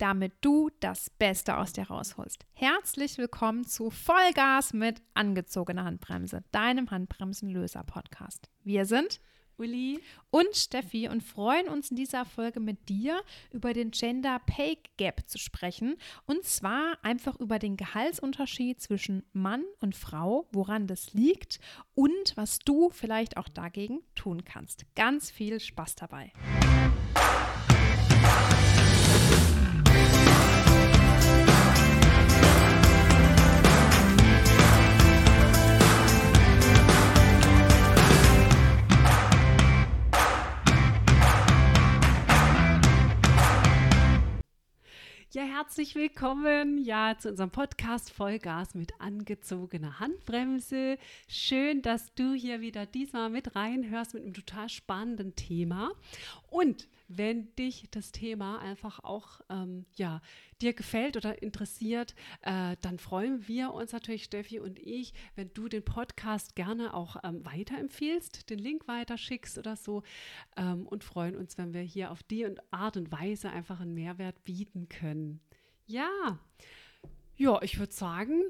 damit du das Beste aus dir rausholst. Herzlich willkommen zu Vollgas mit angezogener Handbremse, deinem Handbremsenlöser-Podcast. Wir sind Uli und Steffi und freuen uns in dieser Folge mit dir über den Gender Pay Gap zu sprechen. Und zwar einfach über den Gehaltsunterschied zwischen Mann und Frau, woran das liegt und was du vielleicht auch dagegen tun kannst. Ganz viel Spaß dabei. Ja, herzlich willkommen ja zu unserem Podcast Vollgas mit angezogener Handbremse. Schön, dass du hier wieder diesmal mit reinhörst mit einem total spannenden Thema. Und wenn dich das Thema einfach auch ähm, ja, dir gefällt oder interessiert, äh, dann freuen wir uns natürlich, Steffi und ich, wenn du den Podcast gerne auch ähm, weiterempfiehlst, den Link weiterschickst oder so ähm, und freuen uns, wenn wir hier auf die Art und Weise einfach einen Mehrwert bieten können. Ja, ja, ich würde sagen,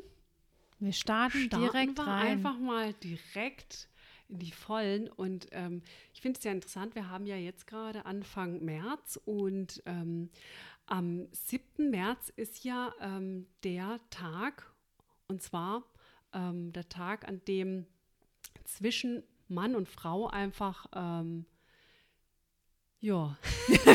wir starten, starten direkt wir rein. einfach mal direkt in die Vollen. Und ähm, ich finde es ja interessant, wir haben ja jetzt gerade Anfang März und ähm, am 7. März ist ja ähm, der Tag, und zwar ähm, der Tag, an dem zwischen Mann und Frau einfach, ähm, ja.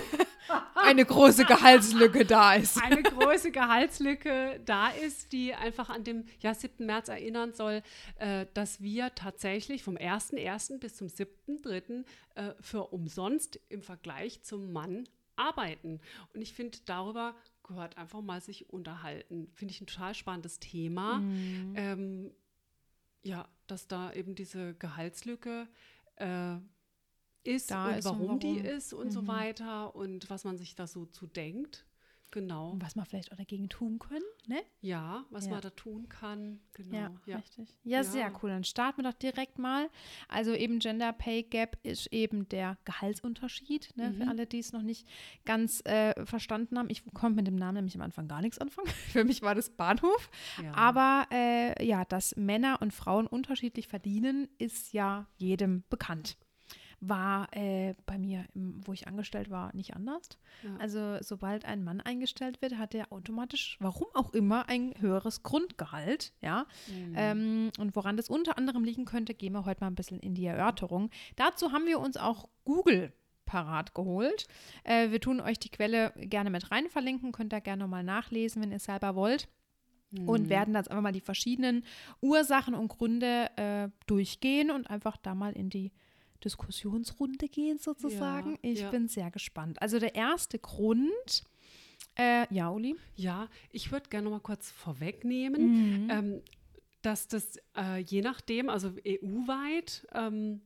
eine große Gehaltslücke da ist. Eine große Gehaltslücke da ist, die einfach an dem ja, 7. März erinnern soll, äh, dass wir tatsächlich vom 1.1. bis zum 7.3. Äh, für umsonst im Vergleich zum Mann arbeiten. Und ich finde, darüber gehört einfach mal sich unterhalten. Finde ich ein total spannendes Thema. Mhm. Ähm, ja, dass da eben diese Gehaltslücke äh, ist da und ist warum, und warum, die ist und mhm. so weiter und was man sich da so zu denkt. Genau. Was man vielleicht auch dagegen tun können, ne? Ja, was ja. man da tun kann. Genau. Ja, ja. richtig. Ja, ja, sehr cool. Dann starten wir doch direkt mal. Also eben Gender Pay Gap ist eben der Gehaltsunterschied, ne? Mhm. Für alle, die es noch nicht ganz äh, verstanden haben. Ich konnte mit dem Namen nämlich am Anfang gar nichts anfangen. Für mich war das Bahnhof. Aber äh, ja, dass Männer und Frauen unterschiedlich verdienen, ist ja jedem bekannt war äh, bei mir, wo ich angestellt war, nicht anders. Ja. Also sobald ein Mann eingestellt wird, hat er automatisch, warum auch immer, ein höheres Grundgehalt. Ja. Mhm. Ähm, und woran das unter anderem liegen könnte, gehen wir heute mal ein bisschen in die Erörterung. Dazu haben wir uns auch Google parat geholt. Äh, wir tun euch die Quelle gerne mit rein verlinken, könnt ihr gerne nochmal nachlesen, wenn ihr es selber wollt. Und mhm. werden jetzt einfach mal die verschiedenen Ursachen und Gründe äh, durchgehen und einfach da mal in die Diskussionsrunde gehen sozusagen. Ja, ich ja. bin sehr gespannt. Also der erste Grund, äh, ja, Uli? Ja, ich würde gerne noch mal kurz vorwegnehmen, mhm. ähm, dass das äh, je nachdem, also EU-weit, ähm,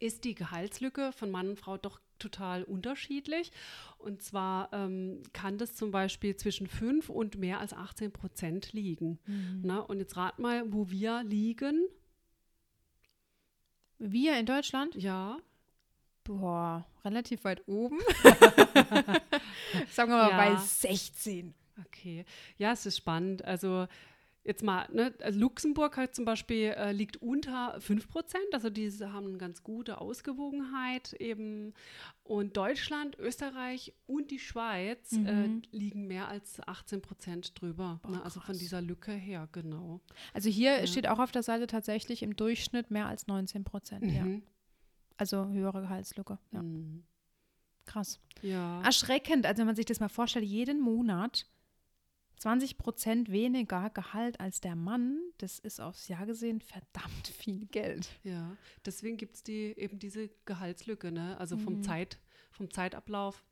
ist die Gehaltslücke von Mann und Frau doch total unterschiedlich. Und zwar ähm, kann das zum Beispiel zwischen 5 und mehr als 18 Prozent liegen. Mhm. Na, und jetzt rat mal, wo wir liegen. Wir in Deutschland? Ja. Boah, relativ weit oben. Sagen wir mal ja. bei 16. Okay. Ja, es ist spannend. Also jetzt mal, ne, also Luxemburg halt zum Beispiel äh, liegt unter 5 Prozent, also diese haben eine ganz gute Ausgewogenheit eben. Und Deutschland, Österreich und die Schweiz äh, mhm. äh, liegen mehr als 18 Prozent drüber. Oh, ne, also von dieser Lücke her, genau. Also hier ja. steht auch auf der Seite tatsächlich im Durchschnitt mehr als 19 Prozent, mhm. ja. Also höhere Gehaltslücke, ja. Mhm. Krass. Ja. Erschreckend, also wenn man sich das mal vorstellt, jeden Monat 20 Prozent weniger Gehalt als der Mann, das ist aufs Jahr gesehen verdammt viel Geld. Ja, deswegen gibt es die, eben diese Gehaltslücke, ne? also vom, mhm. Zeit, vom Zeitablauf.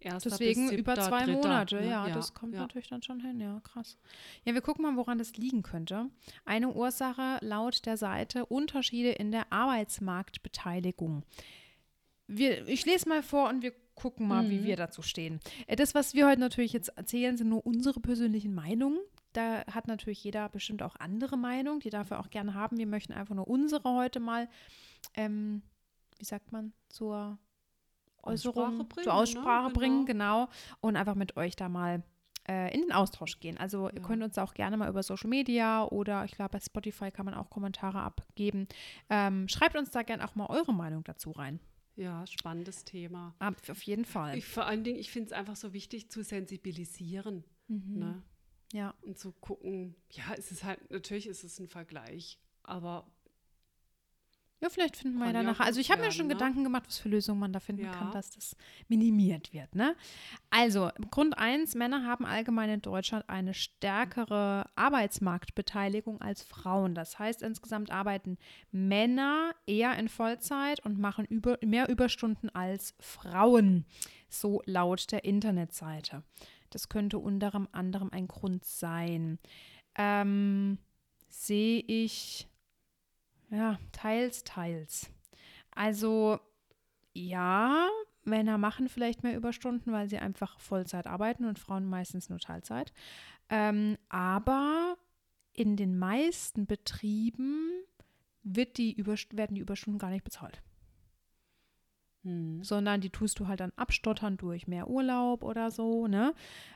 Erster Deswegen über zwei dritter, Monate, ne? ja, ja, das kommt ja. natürlich dann schon hin, ja, krass. Ja, wir gucken mal, woran das liegen könnte. Eine Ursache laut der Seite Unterschiede in der Arbeitsmarktbeteiligung. Wir, ich lese mal vor und wir gucken mal, mhm. wie wir dazu stehen. Äh, das, was wir heute natürlich jetzt erzählen, sind nur unsere persönlichen Meinungen. Da hat natürlich jeder bestimmt auch andere Meinungen, die dafür auch gerne haben. Wir möchten einfach nur unsere heute mal, ähm, wie sagt man, zur Äußerung, Aussprache bringen, zur Aussprache ne? bringen, genau. genau. Und einfach mit euch da mal äh, in den Austausch gehen. Also ja. ihr könnt uns auch gerne mal über Social Media oder ich glaube bei Spotify kann man auch Kommentare abgeben. Ähm, schreibt uns da gerne auch mal eure Meinung dazu rein. Ja, spannendes Thema. Ab, auf jeden Fall. Ich, vor allen Dingen, ich finde es einfach so wichtig zu sensibilisieren. Mhm. Ne? Ja. Und zu gucken, ja, es ist halt, natürlich ist es ein Vergleich, aber ja, vielleicht finden wir ja danach. Also ich habe mir schon ne? Gedanken gemacht, was für Lösungen man da finden ja. kann, dass das minimiert wird. Ne? Also Grund 1, Männer haben allgemein in Deutschland eine stärkere Arbeitsmarktbeteiligung als Frauen. Das heißt, insgesamt arbeiten Männer eher in Vollzeit und machen über, mehr Überstunden als Frauen. So laut der Internetseite. Das könnte unter anderem ein Grund sein. Ähm, Sehe ich ja, teils, teils. Also ja, Männer machen vielleicht mehr Überstunden, weil sie einfach Vollzeit arbeiten und Frauen meistens nur Teilzeit. Ähm, aber in den meisten Betrieben wird die werden die Überstunden gar nicht bezahlt. Hm. Sondern die tust du halt dann abstottern durch mehr Urlaub oder so, ne?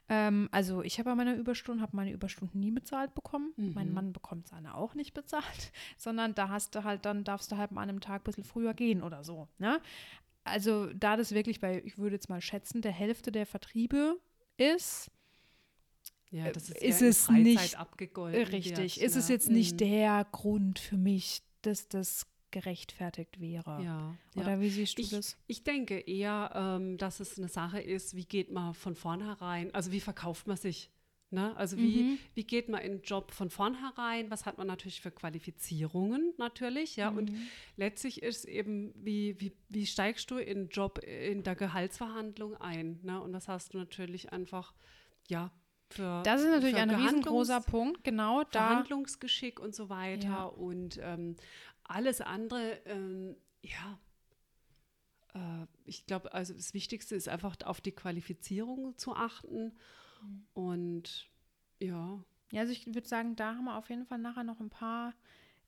Ähm, also ich habe ja meine Überstunden, habe meine Überstunden nie bezahlt bekommen. Mhm. Mein Mann bekommt seine auch nicht bezahlt, sondern da hast du halt, dann darfst du halt mal an einem Tag ein bisschen früher gehen oder so, ne? Also da das wirklich bei, ich würde jetzt mal schätzen, der Hälfte der Vertriebe ist, ja, das ist, ist es nicht richtig. Wird, ist ja. es jetzt nicht mhm. der Grund für mich, dass das gerechtfertigt wäre. Ja, Oder ja. wie siehst du ich, das? Ich denke eher, ähm, dass es eine Sache ist, wie geht man von vornherein, also wie verkauft man sich? Ne? Also wie, mhm. wie geht man in den Job von vornherein? Was hat man natürlich für Qualifizierungen natürlich, ja? Mhm. Und letztlich ist eben, wie, wie, wie steigst du in den Job in der Gehaltsverhandlung ein? Ne? Und das hast du natürlich einfach, ja, für, das ist natürlich ein riesengroßer Punkt, genau. Da. Verhandlungsgeschick und so weiter. Ja. Und ähm, alles andere, ähm, ja, äh, ich glaube, also das Wichtigste ist einfach auf die Qualifizierung zu achten. Mhm. Und ja. Ja, also ich würde sagen, da haben wir auf jeden Fall nachher noch ein paar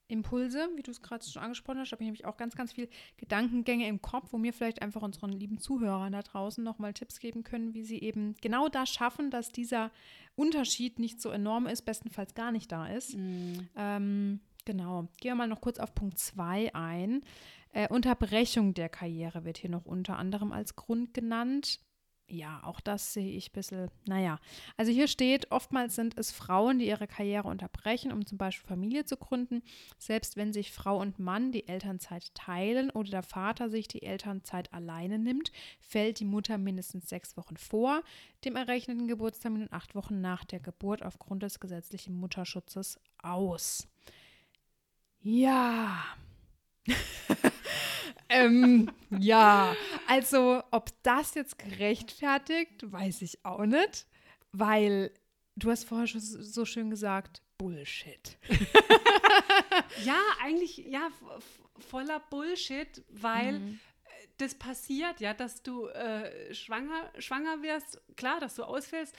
Impulse, wie du es gerade schon angesprochen hast. Da habe ich nämlich auch ganz, ganz viel Gedankengänge im Kopf, wo mir vielleicht einfach unseren lieben Zuhörern da draußen nochmal Tipps geben können, wie sie eben genau das schaffen, dass dieser Unterschied nicht so enorm ist, bestenfalls gar nicht da ist. Mhm. Ähm, Genau. Gehen wir mal noch kurz auf Punkt 2 ein. Äh, Unterbrechung der Karriere wird hier noch unter anderem als Grund genannt. Ja, auch das sehe ich ein bisschen, naja. Also hier steht, oftmals sind es Frauen, die ihre Karriere unterbrechen, um zum Beispiel Familie zu gründen. Selbst wenn sich Frau und Mann die Elternzeit teilen oder der Vater sich die Elternzeit alleine nimmt, fällt die Mutter mindestens sechs Wochen vor dem errechneten Geburtstermin und acht Wochen nach der Geburt aufgrund des gesetzlichen Mutterschutzes aus. Ja. ähm, ja, also ob das jetzt gerechtfertigt, weiß ich auch nicht, weil du hast vorher schon so schön gesagt, Bullshit. ja, eigentlich, ja, voller Bullshit, weil mhm. das passiert, ja, dass du äh, schwanger, schwanger wirst, klar, dass du ausfällst,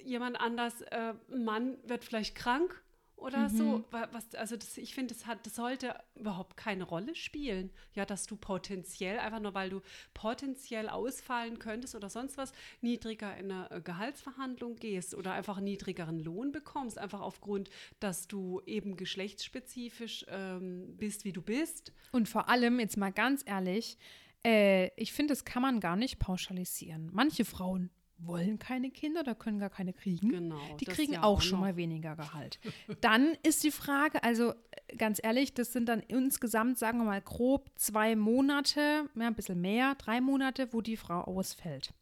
jemand anders, äh, Mann wird vielleicht krank oder mhm. so. Was, also das, ich finde, das, das sollte überhaupt keine Rolle spielen. Ja, dass du potenziell, einfach nur weil du potenziell ausfallen könntest oder sonst was, niedriger in eine äh, Gehaltsverhandlung gehst oder einfach einen niedrigeren Lohn bekommst, einfach aufgrund, dass du eben geschlechtsspezifisch ähm, bist, wie du bist. Und vor allem, jetzt mal ganz ehrlich, äh, ich finde, das kann man gar nicht pauschalisieren. Manche Frauen wollen keine Kinder oder können gar keine kriegen. Genau. Die kriegen ja auch, auch schon mal weniger Gehalt. dann ist die Frage, also ganz ehrlich, das sind dann insgesamt, sagen wir mal, grob zwei Monate, ja, ein bisschen mehr, drei Monate, wo die Frau ausfällt.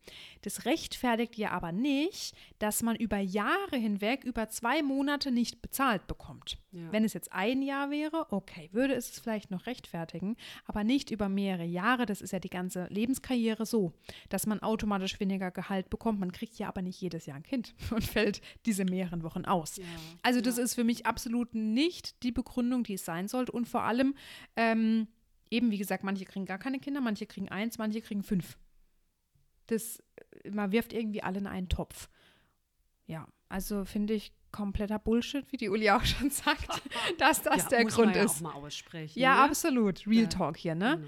Das rechtfertigt ja aber nicht, dass man über Jahre hinweg über zwei Monate nicht bezahlt bekommt. Ja. Wenn es jetzt ein Jahr wäre, okay, würde es es vielleicht noch rechtfertigen, aber nicht über mehrere Jahre. Das ist ja die ganze Lebenskarriere so, dass man automatisch weniger Gehalt bekommt. Man kriegt ja aber nicht jedes Jahr ein Kind und fällt diese mehreren Wochen aus. Ja. Also das ist für mich absolut nicht die Begründung, die es sein sollte. Und vor allem, ähm, eben wie gesagt, manche kriegen gar keine Kinder, manche kriegen eins, manche kriegen fünf. Das, man wirft irgendwie alle in einen Topf. Ja, also finde ich kompletter Bullshit, wie die Uli auch schon sagt, dass das ja, der Grund ja ist. Auch mal aussprechen, ja, ne? absolut. Real ja. Talk hier, ne? Mhm.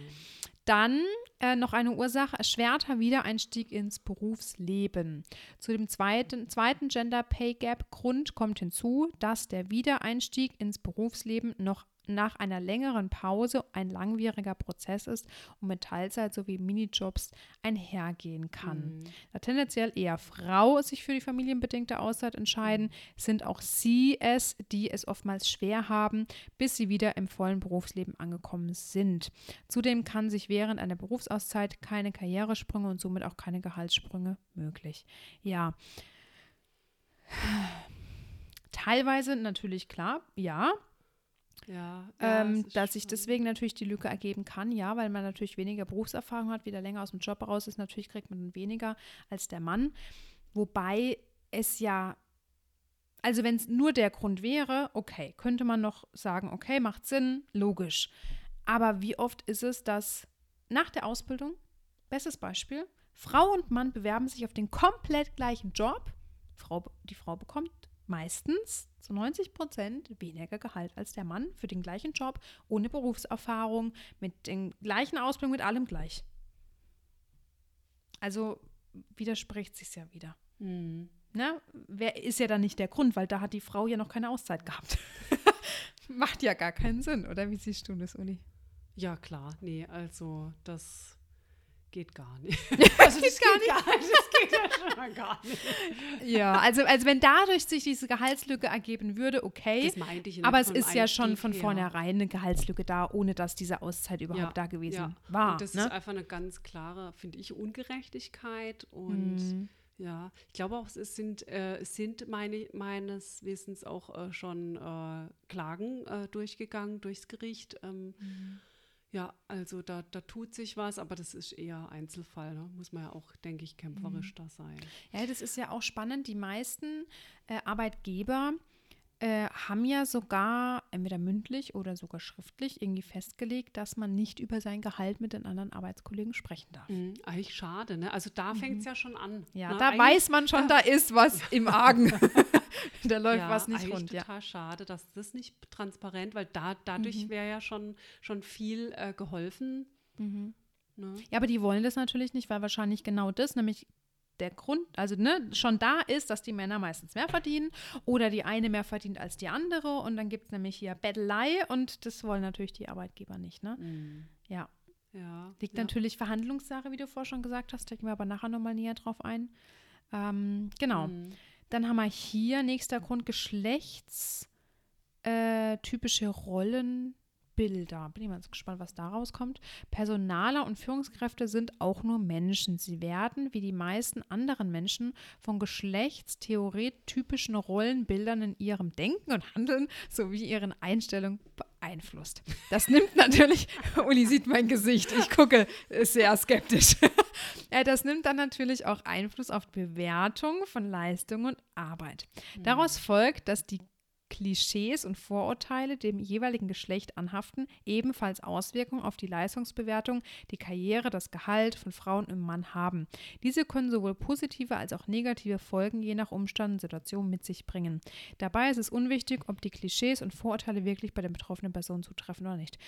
Dann äh, noch eine Ursache, erschwerter Wiedereinstieg ins Berufsleben. Zu dem zweiten, zweiten Gender Pay Gap Grund kommt hinzu, dass der Wiedereinstieg ins Berufsleben noch nach einer längeren Pause ein langwieriger Prozess ist und mit Teilzeit sowie Minijobs einhergehen kann. Mhm. Da tendenziell eher Frau sich für die familienbedingte Auszeit entscheiden, mhm. sind auch sie es, die es oftmals schwer haben, bis sie wieder im vollen Berufsleben angekommen sind. Zudem kann sich während einer Berufsauszeit keine Karrieresprünge und somit auch keine Gehaltssprünge möglich. Ja. Teilweise natürlich klar, ja, ja, ähm, dass sich deswegen natürlich die Lücke ergeben kann, ja, weil man natürlich weniger Berufserfahrung hat, wieder länger aus dem Job raus ist, natürlich kriegt man weniger als der Mann. Wobei es ja, also wenn es nur der Grund wäre, okay, könnte man noch sagen, okay, macht Sinn, logisch. Aber wie oft ist es, dass nach der Ausbildung, bestes Beispiel, Frau und Mann bewerben sich auf den komplett gleichen Job, Frau, die Frau bekommt meistens zu 90 Prozent weniger Gehalt als der Mann für den gleichen Job, ohne Berufserfahrung, mit den gleichen Ausbildung, mit allem gleich. Also widerspricht sich ja wieder. Mhm. Na, wer ist ja dann nicht der Grund, weil da hat die Frau ja noch keine Auszeit gehabt. Macht ja gar keinen Sinn, oder wie siehst du das, Uli? Ja, klar. Nee, also das geht gar nicht. Also das geht gar nicht. Gar nicht. Das geht ja schon mal gar nicht. Ja, also, also wenn dadurch sich diese Gehaltslücke ergeben würde, okay. Das meinte ich Aber es ist ja schon von vornherein eine Gehaltslücke da, ohne dass diese Auszeit überhaupt ja, da gewesen ja. war. Und das ne? ist einfach eine ganz klare, finde ich, Ungerechtigkeit und mhm. Ja, ich glaube auch, es sind, äh, sind meine, meines Wissens auch äh, schon äh, Klagen äh, durchgegangen durchs Gericht. Ähm, mhm. Ja, also da, da tut sich was, aber das ist eher Einzelfall. Ne? Muss man ja auch, denke ich, kämpferisch mhm. da sein. Ja, das ist ja auch spannend. Die meisten äh, Arbeitgeber äh, haben ja sogar entweder mündlich oder sogar schriftlich irgendwie festgelegt, dass man nicht über sein Gehalt mit den anderen Arbeitskollegen sprechen darf. Mhm, eigentlich schade, ne? Also da fängt es mhm. ja schon an. Ja, ne? da weiß man schon, da ist was im Argen. da läuft ja, was nicht rund. total ja. schade, dass das nicht transparent, weil da, dadurch mhm. wäre ja schon, schon viel äh, geholfen. Mhm. Ne? Ja, aber die wollen das natürlich nicht, weil wahrscheinlich genau das, nämlich der Grund, also ne, schon da ist, dass die Männer meistens mehr verdienen oder die eine mehr verdient als die andere und dann gibt es nämlich hier Bettelei und das wollen natürlich die Arbeitgeber nicht, ne? Mhm. Ja. Ja, Liegt ja. natürlich Verhandlungssache, wie du vorher schon gesagt hast, stecken wir aber nachher nochmal näher drauf ein. Ähm, genau. Mhm. Dann haben wir hier nächster Grund geschlechtstypische äh, Rollen Bilder. Bin ich mal gespannt, was daraus kommt. Personaler und Führungskräfte sind auch nur Menschen. Sie werden, wie die meisten anderen Menschen, von geschlechtstheoretypischen Rollenbildern in ihrem Denken und Handeln sowie ihren Einstellungen beeinflusst. Das nimmt natürlich, Uli sieht mein Gesicht, ich gucke sehr skeptisch. das nimmt dann natürlich auch Einfluss auf die Bewertung von Leistung und Arbeit. Daraus folgt, dass die Klischees und Vorurteile dem jeweiligen Geschlecht anhaften, ebenfalls Auswirkungen auf die Leistungsbewertung, die Karriere, das Gehalt von Frauen und Mann haben. Diese können sowohl positive als auch negative Folgen je nach Umstand und Situation mit sich bringen. Dabei ist es unwichtig, ob die Klischees und Vorurteile wirklich bei der betroffenen Person zutreffen oder nicht.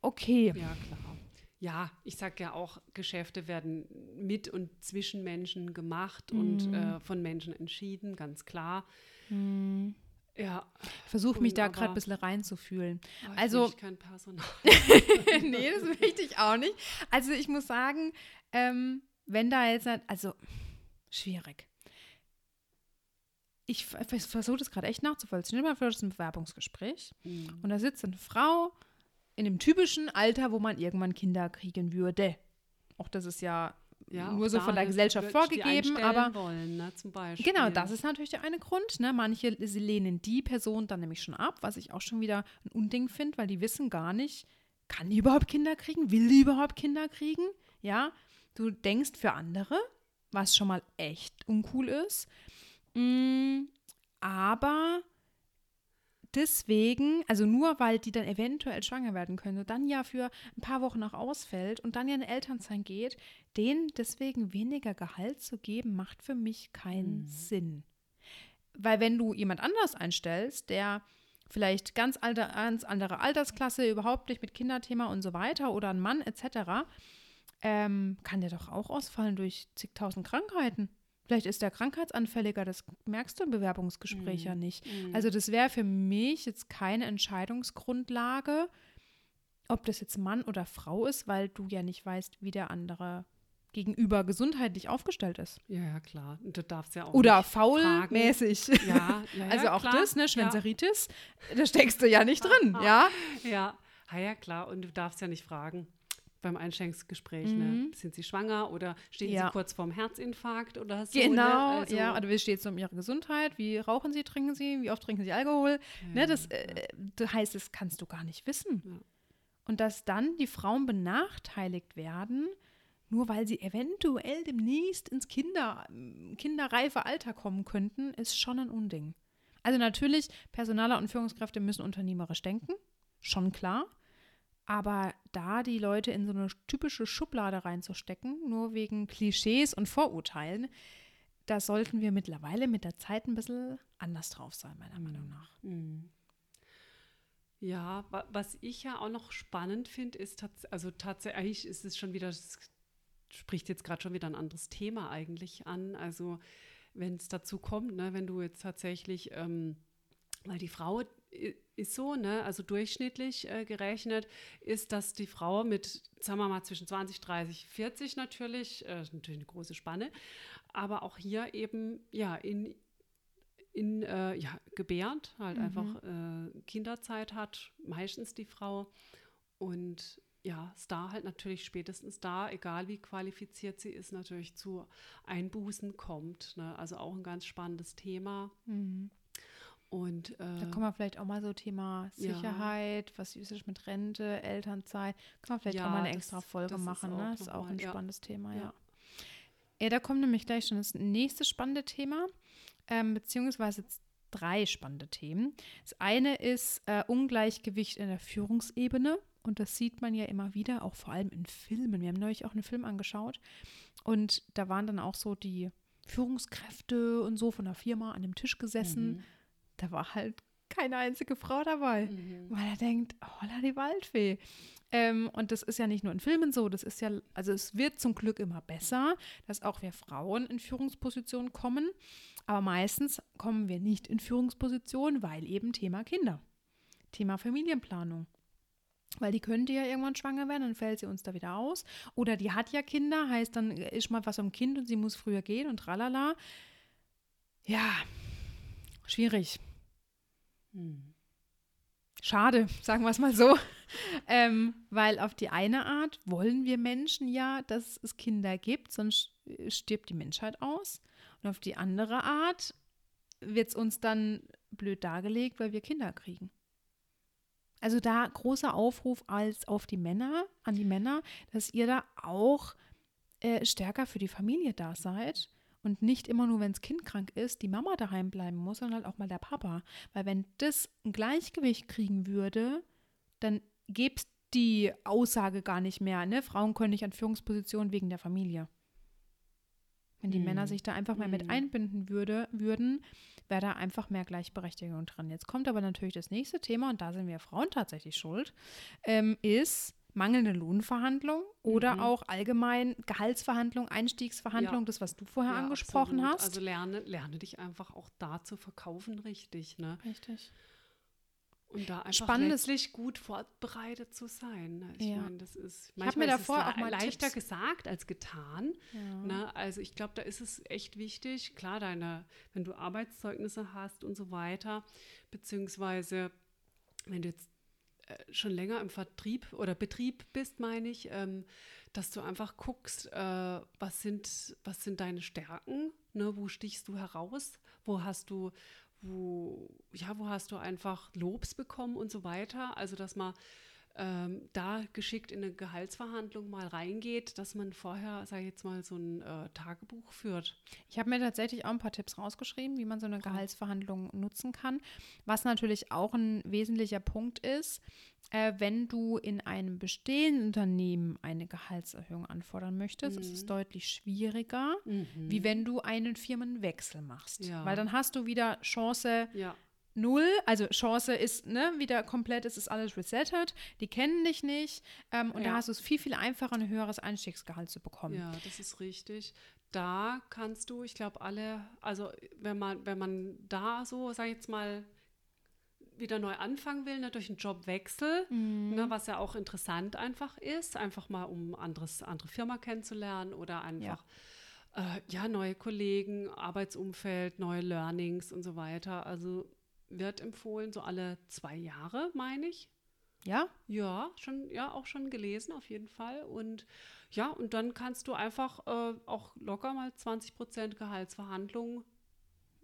Okay. Ja, klar. Ja, ich sage ja auch, Geschäfte werden mit und zwischen Menschen gemacht mm. und mhm. äh, von Menschen entschieden, ganz klar. Mm. Ja. Ich versuche mich da gerade ein bisschen reinzufühlen. Oh, also. Ich kein Personal. nee, das möchte ich auch nicht. Also ich muss sagen, ähm, wenn da jetzt, also schwierig. Ich versuche das gerade echt nachzuvollziehen. Immer für ein Bewerbungsgespräch. Mhm. Und da sitzt eine Frau in dem typischen Alter, wo man irgendwann Kinder kriegen würde. Auch das ist ja ja, nur so von der Gesellschaft vorgegeben, aber wollen, ne, zum Beispiel. genau, das ist natürlich der eine Grund. Ne? Manche sie lehnen die Person dann nämlich schon ab, was ich auch schon wieder ein Unding finde, weil die wissen gar nicht, kann die überhaupt Kinder kriegen, will die überhaupt Kinder kriegen? Ja, du denkst für andere, was schon mal echt uncool ist, mm, aber deswegen, also nur weil die dann eventuell schwanger werden können, dann ja für ein paar Wochen noch ausfällt und dann ja eine Elternzeit geht, denen deswegen weniger Gehalt zu geben, macht für mich keinen mhm. Sinn. Weil wenn du jemand anders einstellst, der vielleicht ganz, alter, ganz andere Altersklasse, überhaupt nicht mit Kinderthema und so weiter oder ein Mann etc., ähm, kann der doch auch ausfallen durch zigtausend Krankheiten. Vielleicht ist der krankheitsanfälliger, das merkst du im Bewerbungsgespräch Mhm. ja nicht. Mhm. Also das wäre für mich jetzt keine Entscheidungsgrundlage, ob das jetzt Mann oder Frau ist, weil du ja nicht weißt, wie der andere gegenüber gesundheitlich aufgestellt ist. ja, ja, klar. Du darfst ja auch Oder faulmäßig. Ja, ja, ja, Also auch klar. das, ne, Schwänzeritis, da steckst du ja nicht drin, ja. Ja, ja. Ja, klar. Und du darfst ja nicht fragen beim Einstellungsgespräch, Mhm. ne? Sind sie schwanger oder stehen Ja. sie kurz vorm Herzinfarkt oder so? Genau, ne? also, ja. Oder wie steht es um ihre Gesundheit? Wie rauchen sie, trinken sie? Wie oft trinken sie Alkohol? ne, das, äh, das heißt, das kannst du gar nicht wissen. Ja. Und dass dann die Frauen benachteiligt werden, nur weil sie eventuell demnächst ins Kinder, kinderreife Alter kommen könnten, ist schon ein Unding. Also natürlich, Personaler und Führungskräfte müssen unternehmerisch denken, schon klar. Aber da die Leute in so eine typische Schublade reinzustecken, nur wegen Klischees und Vorurteilen, da sollten wir mittlerweile mit der Zeit ein bisschen anders drauf sein, meiner Meinung nach. Mhm. Ja, wa was ich ja auch noch spannend finde, ist tats also tatsächlich ist es schon wieder, das spricht jetzt gerade schon wieder ein anderes Thema eigentlich an. Also wenn es dazu kommt, ne, wenn du jetzt tatsächlich, ähm, weil die Frau i- ist so, ne, also durchschnittlich äh, gerechnet, ist, dass die Frau mit, sagen wir mal, zwischen 20, 30, 40 natürlich, äh, ist natürlich eine große Spanne, aber auch hier eben, ja, in in, äh, ja, gebärt, halt Mhm. einfach äh, Kinderzeit hat, meistens die Frau. Und ja, es da halt natürlich spätestens da, egal wie qualifiziert sie ist, natürlich zu Einbußen kommt. Ne? Also auch ein ganz spannendes Thema. Und äh, Da kommen wir vielleicht auch mal so Thema Ja. Sicherheit, was ist mit Rente, Elternzeit. Kann man vielleicht Ja, auch mal eine das- extra Folge ist machen. auch ne? Das ist auch mal- ein ja. spannendes Thema, Ja. ja. Ja, da kommt nämlich gleich schon das nächste spannende Thema, ähm, beziehungsweise drei spannende Themen. Das eine ist äh, Ungleichgewicht in der Führungsebene. Und das sieht man ja immer wieder, auch vor allem in Filmen. Wir haben neulich auch einen Film angeschaut. Und da waren dann auch so die Führungskräfte und so von der Firma an dem Tisch gesessen. Da war halt keine einzige Frau dabei. Mhm. Weil er denkt, holla die Waldfee. Ähm, und das ist ja nicht nur in Filmen so, das ist ja, also es wird zum Glück immer besser, dass auch wir Frauen in Führungspositionen kommen. Aber meistens kommen wir nicht in Führungspositionen, weil eben Thema Kinder, Thema Familienplanung. Weil die könnte ja irgendwann schwanger werden, dann fällt sie uns da wieder aus. Oder die hat ja Kinder, heißt dann ist mal was am Kind und sie muss früher gehen und tralala. Ja, schwierig. Mhm. Schade, sagen wir es mal so. ähm, weil auf die eine Art wollen wir Menschen ja, dass es Kinder gibt, sonst stirbt die Menschheit aus. Und auf die andere Art wird es uns dann blöd dargelegt, weil wir Kinder kriegen. Also da großer Aufruf als auf die Männer, an die Männer, dass ihr da auch äh, stärker für die Familie da seid und nicht immer nur, wenn das Kind krank ist, die Mama daheim bleiben muss, sondern halt auch mal der Papa. Weil wenn das ein Gleichgewicht kriegen würde, dann gäbe es die Aussage gar nicht mehr, ne? Frauen können nicht an Führungspositionen wegen der Familie. Wenn die Mhm. Männer sich da einfach mal mit Mhm. einbinden würde, würden, wäre da einfach mehr Gleichberechtigung dran. Jetzt kommt aber natürlich das nächste Thema, und da sind wir Frauen tatsächlich schuld, ähm, ist mangelnde Lohnverhandlung oder Mhm. auch allgemein Gehaltsverhandlung, Einstiegsverhandlung, Ja. das, was du vorher Ja, angesprochen absolut. hast. Also lerne, lerne dich einfach auch da zu verkaufen, richtig. Ne? Richtig. Und da einfach Spannendes- letztlich gut vorbereitet zu sein. Ne? Ich Ja. meine, das ist hab mir manchmal ist es davor auch mal leichter Tipps- gesagt als getan. Ja. Ne? Also ich glaube, da ist es echt wichtig, klar, deine, wenn du Arbeitszeugnisse hast und so weiter, beziehungsweise wenn du jetzt schon länger im Vertrieb oder Betrieb bist, meine ich, ähm, dass du einfach guckst, äh, was, sind, was sind deine Stärken, ne? wo stichst du heraus, wo hast du, wo, ja, wo hast du einfach Lobs bekommen und so weiter. Also dass man ähm, da geschickt in eine Gehaltsverhandlung mal reingeht, dass man vorher, sage ich jetzt mal, so ein äh, Tagebuch führt. Ich habe mir tatsächlich auch ein paar Tipps rausgeschrieben, wie man so eine Gehaltsverhandlung nutzen kann. Was natürlich auch ein wesentlicher Punkt ist, äh, wenn du in einem bestehenden Unternehmen eine Gehaltserhöhung anfordern möchtest, ist es Mhm. deutlich schwieriger, wie wenn du einen Firmenwechsel machst. Ja. Weil dann hast du wieder Chance, Ja, null, also Chance ist ne, wieder komplett, es ist alles resettet, die kennen dich nicht ähm, und Ja. da hast du es viel, viel einfacher, ein höheres Einstiegsgehalt zu bekommen. Ja, das ist richtig. Da kannst du, ich glaube, alle, also wenn man, wenn man da so, sag ich jetzt mal, wieder neu anfangen will, ne, durch einen Jobwechsel, Mhm. ne, was ja auch interessant einfach ist, einfach mal um anderes, andere Firma kennenzulernen oder einfach äh, ja, neue Kollegen, Arbeitsumfeld, neue Learnings und so weiter. Also wird empfohlen, so alle zwei Jahre, meine ich. Ja? Ja, schon, ja, auch schon gelesen, auf jeden Fall. Und ja, und dann kannst du einfach äh, auch locker mal 20 Prozent Gehaltsverhandlungen.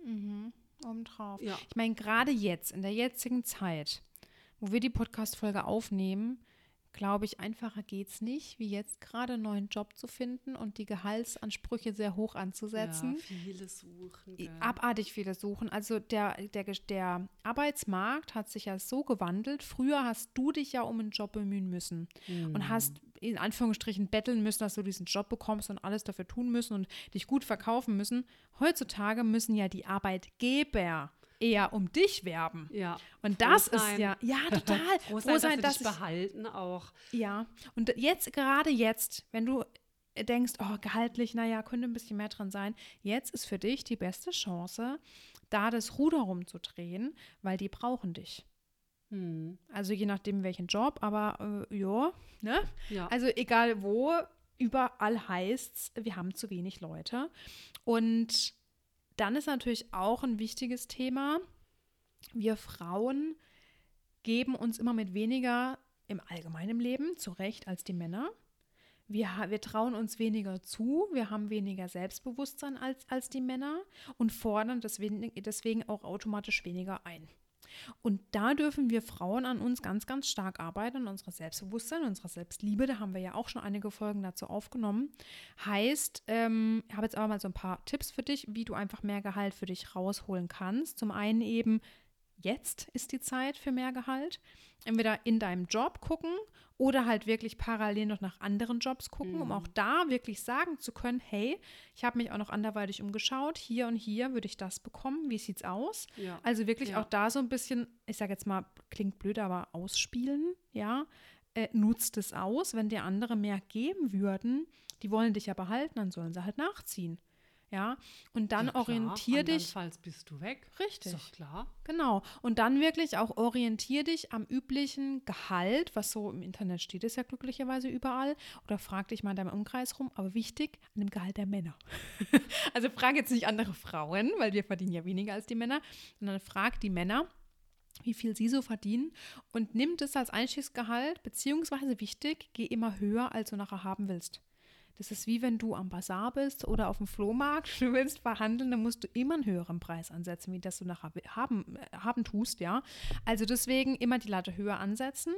Mhm. Obendrauf. Ja. Ich meine, gerade jetzt, in der jetzigen Zeit, wo wir die Podcast-Folge aufnehmen, glaube ich, einfacher geht es nicht, wie jetzt gerade einen neuen Job zu finden und die Gehaltsansprüche sehr hoch anzusetzen. Ja, viele suchen. Gell. abartig viele suchen. Also der, der, der Arbeitsmarkt hat sich ja so gewandelt. Früher hast du dich ja um einen Job bemühen müssen Mhm. und hast in Anführungsstrichen betteln müssen, dass du diesen Job bekommst und alles dafür tun müssen und dich gut verkaufen müssen. Heutzutage müssen ja die Arbeitgeber eher um dich werben. Ja. Und das ist sein. ja, ja, total. Froh sein, dass sie dich ich- behalten auch. ja, und jetzt, gerade jetzt, wenn du denkst, oh, gehaltlich, naja, könnte ein bisschen mehr dran sein, jetzt ist für dich die beste Chance, da das Ruder rumzudrehen, weil die brauchen dich. Hm. Also je nachdem, welchen Job, aber äh, ja, ne? Ja. Also egal wo, überall heißt's, wir haben zu wenig Leute. Und dann ist natürlich auch ein wichtiges Thema, wir Frauen geben uns immer mit weniger im allgemeinen Leben zurecht als die Männer. Wir, wir trauen uns weniger zu, wir haben weniger Selbstbewusstsein als, als die Männer und fordern deswegen, deswegen auch automatisch weniger ein. Und da dürfen wir Frauen an uns ganz, ganz stark arbeiten, an unserer Selbstbewusstsein, unserer Selbstliebe. Da haben wir ja auch schon einige Folgen dazu aufgenommen. Heißt, ähm, ich habe jetzt aber mal so ein paar Tipps für dich, wie du einfach mehr Gehalt für dich rausholen kannst. Zum einen eben, jetzt ist die Zeit für mehr Gehalt. Entweder in deinem Job gucken oder halt wirklich parallel noch nach anderen Jobs gucken, um auch da wirklich sagen zu können, hey, ich habe mich auch noch anderweitig umgeschaut, hier und hier würde ich das bekommen, wie sieht's aus? Ja. Also wirklich Ja. auch da so ein bisschen, ich sage jetzt mal, klingt blöd, aber ausspielen, ja. Äh, nutzt es aus, wenn dir andere mehr geben würden, die wollen dich ja behalten, dann sollen sie halt nachziehen. Ja, und dann Ja, klar, orientier dich, andernfalls bist du weg. Richtig. Ist doch klar. genau, und dann wirklich auch orientier dich am üblichen Gehalt, was so im Internet steht, ist ja glücklicherweise überall, oder frag dich mal in deinem Umkreis rum, aber wichtig, an dem Gehalt der Männer. also frag jetzt nicht andere Frauen, weil wir verdienen ja weniger als die Männer, sondern frag die Männer, wie viel sie so verdienen und nimm das als Einstiegsgehalt, beziehungsweise wichtig, geh immer höher, als du nachher haben willst. Das ist wie wenn du am Bazar bist oder auf dem Flohmarkt, du willst verhandeln, dann musst du immer einen höheren Preis ansetzen, wie das du nachher haben, äh, haben tust, ja. Also deswegen immer die Latte höher ansetzen,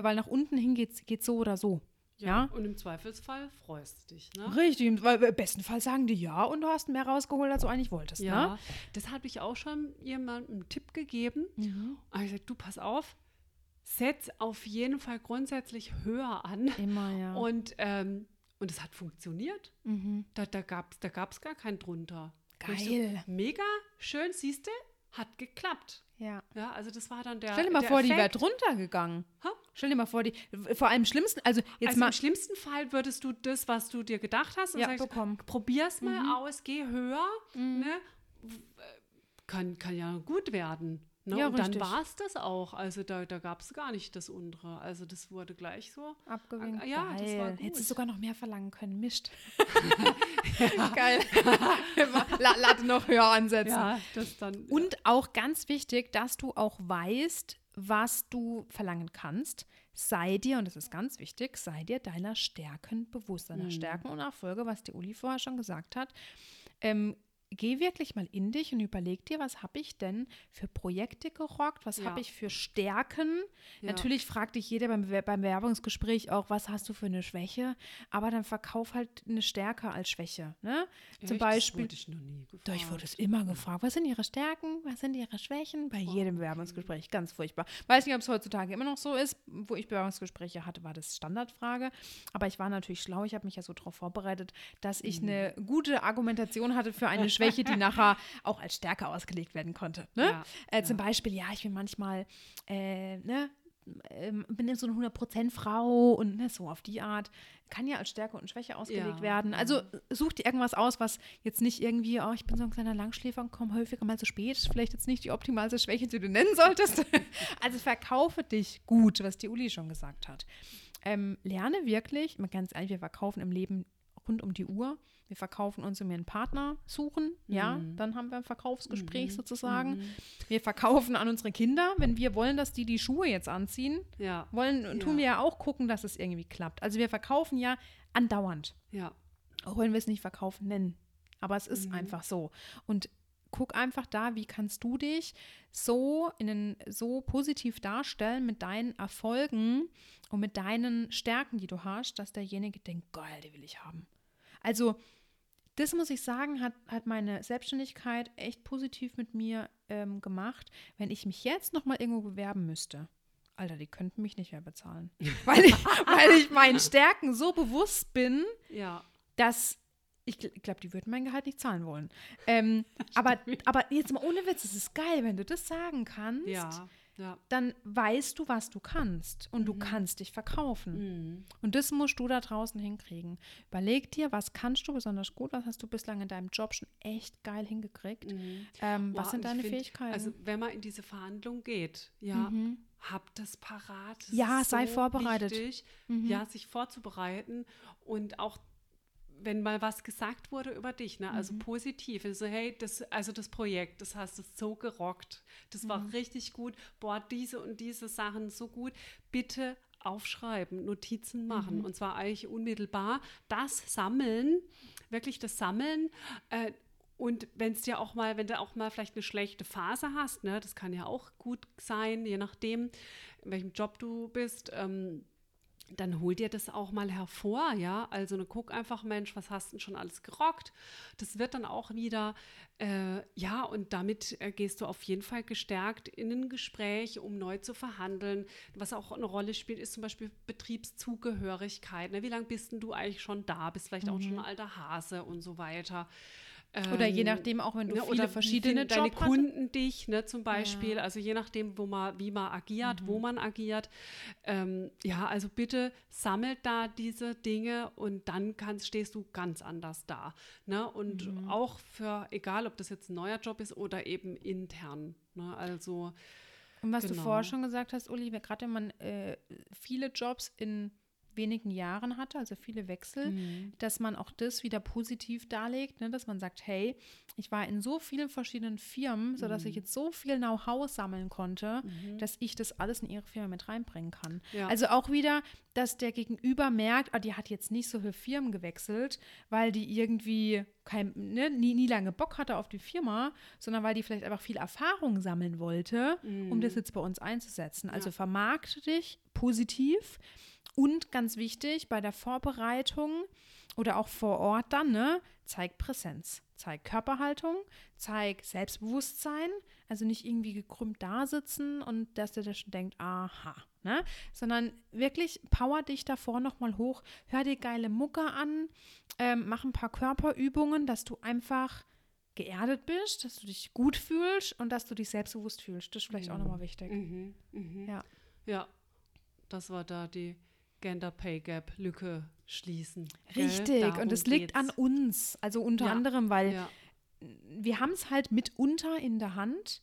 weil nach unten hin geht es so oder so. Ja. Und im Zweifelsfall freust du dich, ne? Richtig, weil im besten Fall sagen die ja und du hast mehr rausgeholt, als du eigentlich wolltest. Ja, Ne? das habe ich auch schon jemandem einen Tipp gegeben. Mhm. Und ich gesagt, du pass auf, setz auf jeden Fall grundsätzlich höher an. Immer, ja. Und, ähm, und es hat funktioniert. mhm. Da, da gab es da gab's gar keinen drunter. Geil. So, mega schön, siehst du, hat geklappt. Ja. Ja, also das war dann der. Stell dir mal vor, die wäre Effekt. drunter gegangen. Ha? Stell dir mal vor, die, vor allem schlimmsten, also jetzt Also mal, im schlimmsten Fall würdest du das, was du dir gedacht hast, und Ja, sagst, bekommen. probier's mal aus, geh höher, ne? Kann, kann ja gut werden. Ne? Ja, und dann richtig. war es das auch. Also da, da gab es gar nicht das untere. Also das wurde gleich so. abgewinkt. Ja, das war Geil. gut. Hättest du sogar noch mehr verlangen können. Mist. Geil. La- Latte noch höher ansetzen. Ja, das dann. Und auch ganz wichtig, dass du auch weißt, was du verlangen kannst. Sei dir, und das ist ganz wichtig, sei dir deiner Stärken bewusst, deiner Stärken und Erfolge, was die Uli vorher schon gesagt hat. Ähm, geh wirklich mal in dich und überleg dir, was habe ich denn für Projekte gerockt, was Ja. habe ich für Stärken. Ja. Natürlich fragt dich jeder beim, beim Werbungsgespräch auch, was hast du für eine Schwäche, aber dann verkauf halt eine Stärke als Schwäche. Ne? Zum? Beispiel. Das wurde ich noch nie gefragt. Doch, ich wurde es immer gefragt. Was sind Ihre Stärken? Was sind Ihre Schwächen? Bei jedem Bewerbungsgespräch. Ganz furchtbar. Weiß nicht, ob es heutzutage immer noch so ist. Wo ich Bewerbungsgespräche hatte, war das Standardfrage. Aber ich war natürlich schlau. Ich habe mich ja so darauf vorbereitet, dass ich eine gute Argumentation hatte für eine Schwäche, die nachher auch als Stärke ausgelegt werden konnte. Ne? Ja, äh, zum Beispiel, ja, ich bin manchmal, äh, ne, ähm, bin so eine 100% Frau und ne, so auf die Art. Kann ja als Stärke und Schwäche ausgelegt Ja, werden. Also such dir irgendwas aus, was jetzt nicht irgendwie, oh, ich bin so ein kleiner Langschläfer und komme häufiger mal zu spät. Vielleicht jetzt nicht die optimalste Schwäche, die du nennen solltest. also verkaufe dich gut, was die Uli schon gesagt hat. Ähm, lerne wirklich, mal ganz ehrlich, wir verkaufen im Leben rund um die Uhr. Wir verkaufen uns, wenn wir einen Partner suchen, ja, Mhm. dann haben wir ein Verkaufsgespräch sozusagen. Wir verkaufen an unsere Kinder, wenn wir wollen, dass die die Schuhe jetzt anziehen, Ja, wollen, tun Ja. wir ja auch gucken, dass es irgendwie klappt. Also wir verkaufen ja andauernd, ja. auch wenn wir es nicht verkaufen nennen. Aber es Mhm. ist einfach so. Und guck einfach da, wie kannst du dich so in den, so positiv darstellen mit deinen Erfolgen und mit deinen Stärken, die du hast, dass derjenige denkt, geil, die will ich haben. Also das muss ich sagen, hat, hat meine Selbstständigkeit echt positiv mit mir ähm, gemacht. Wenn ich mich jetzt noch mal irgendwo bewerben müsste, Alter, die könnten mich nicht mehr bezahlen. weil, ich, weil ich meinen Stärken so bewusst bin, Ja, dass ich glaube, die würden mein Gehalt nicht zahlen wollen. Ähm, aber, aber jetzt mal ohne Witz, es ist geil, wenn du das sagen kannst, ja, ja. dann weißt du, was du kannst und du kannst dich verkaufen. Mhm. Und das musst du da draußen hinkriegen. Überleg dir, was kannst du besonders gut, was hast du bislang in deinem Job schon echt geil hingekriegt. Ähm, was Ja, sind deine find, Fähigkeiten? Also wenn man in diese Verhandlung geht, ja, Mhm. hab das parat. Das Ja, sei so vorbereitet. Wichtig, Mhm. Ja, sich vorzubereiten und auch wenn mal was gesagt wurde über dich, ne? also Mhm. positiv, also hey, das, also das Projekt, das hast du so gerockt, das Mhm. war richtig gut, boah, diese und diese Sachen so gut, bitte aufschreiben, Notizen machen Mhm. und zwar eigentlich unmittelbar, das sammeln, wirklich das Sammeln äh, und wenn es dir auch mal, wenn du auch mal vielleicht eine schlechte Phase hast, ne, das kann ja auch gut sein, je nachdem, in welchem Job du bist, ähm, dann hol dir das auch mal hervor, ja. Also ne, guck einfach, Mensch, was hast du denn schon alles gerockt? Das wird dann auch wieder, äh, ja, und damit äh, gehst du auf jeden Fall gestärkt in ein Gespräch, um neu zu verhandeln. Was auch eine Rolle spielt, ist zum Beispiel Betriebszugehörigkeit. Ne? Wie lange bist denn du eigentlich schon da? Bist vielleicht auch schon ein alter Hase und so weiter. Oder je Ähm, nachdem, auch wenn du ne, viele oder verschiedene finden deine Kunden dich, ne, zum Beispiel. Also je nachdem, wo man, wie man agiert, Mhm. wo man agiert. Ähm, ja, also bitte sammelt da diese Dinge und dann kannst, stehst du ganz anders da. Ne? Und Mhm. auch für, egal ob das jetzt ein neuer Job ist oder eben intern. Ne? Also Und was du Genau. vorher schon gesagt hast, Uli, gerade wenn man äh, viele Jobs in wenigen Jahren hatte, also viele Wechsel, Mhm. dass man auch das wieder positiv darlegt, ne? dass man sagt, hey, ich war in so vielen verschiedenen Firmen, sodass Mhm. ich jetzt so viel Know-how sammeln konnte, dass ich das alles in ihre Firma mit reinbringen kann. Ja. Also auch wieder, dass der Gegenüber merkt, ah, die hat jetzt nicht so viele Firmen gewechselt, weil die irgendwie kein, ne, nie, nie lange Bock hatte auf die Firma, sondern weil die vielleicht einfach viel Erfahrung sammeln wollte, um das jetzt bei uns einzusetzen. Also vermarkte dich positiv und ganz wichtig bei der Vorbereitung oder auch vor Ort dann, ne, zeig Präsenz, zeig Körperhaltung, zeig Selbstbewusstsein, also nicht irgendwie gekrümmt da sitzen und dass der schon denkt, aha, ne, sondern wirklich power dich davor nochmal hoch, hör dir geile Mucke an, ähm, mach ein paar Körperübungen, dass du einfach geerdet bist, dass du dich gut fühlst und dass du dich selbstbewusst fühlst. Das ist vielleicht auch nochmal wichtig. Mhm. Mhm. Ja. ja, das war da die Gender Pay Gap Lücke schließen. Richtig, und es liegt geht's. an uns. Also unter Ja, anderem, weil Ja. wir haben es halt mitunter in der Hand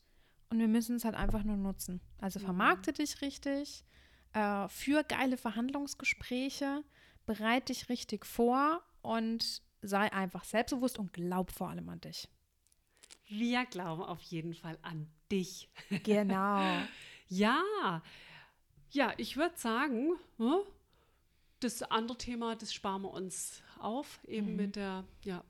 und wir müssen es halt einfach nur nutzen. Also Mhm. vermarkte dich richtig, äh, für geile Verhandlungsgespräche, bereite dich richtig vor und sei einfach selbstbewusst und glaub vor allem an dich. Wir glauben auf jeden Fall an dich. Genau. Ja, ja, ich würde sagen, ne, das andere Thema, das sparen wir uns auf, eben mit der, ja,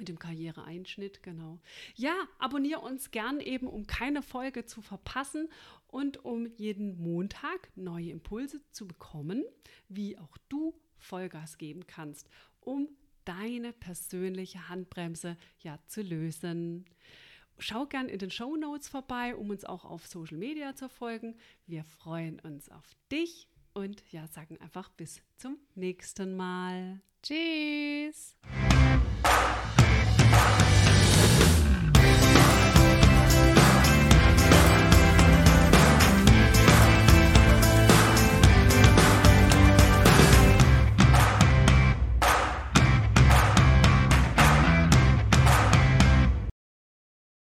mit dem Karriereeinschnitt, genau. Ja, abonniere uns gern eben, um keine Folge zu verpassen und um jeden Montag neue Impulse zu bekommen, wie auch du Vollgas geben kannst, um deine persönliche Handbremse ja zu lösen. Schau gern in den Show Notes vorbei, um uns auch auf Social Media zu folgen. Wir freuen uns auf dich und ja, sagen einfach bis zum nächsten Mal. Tschüss.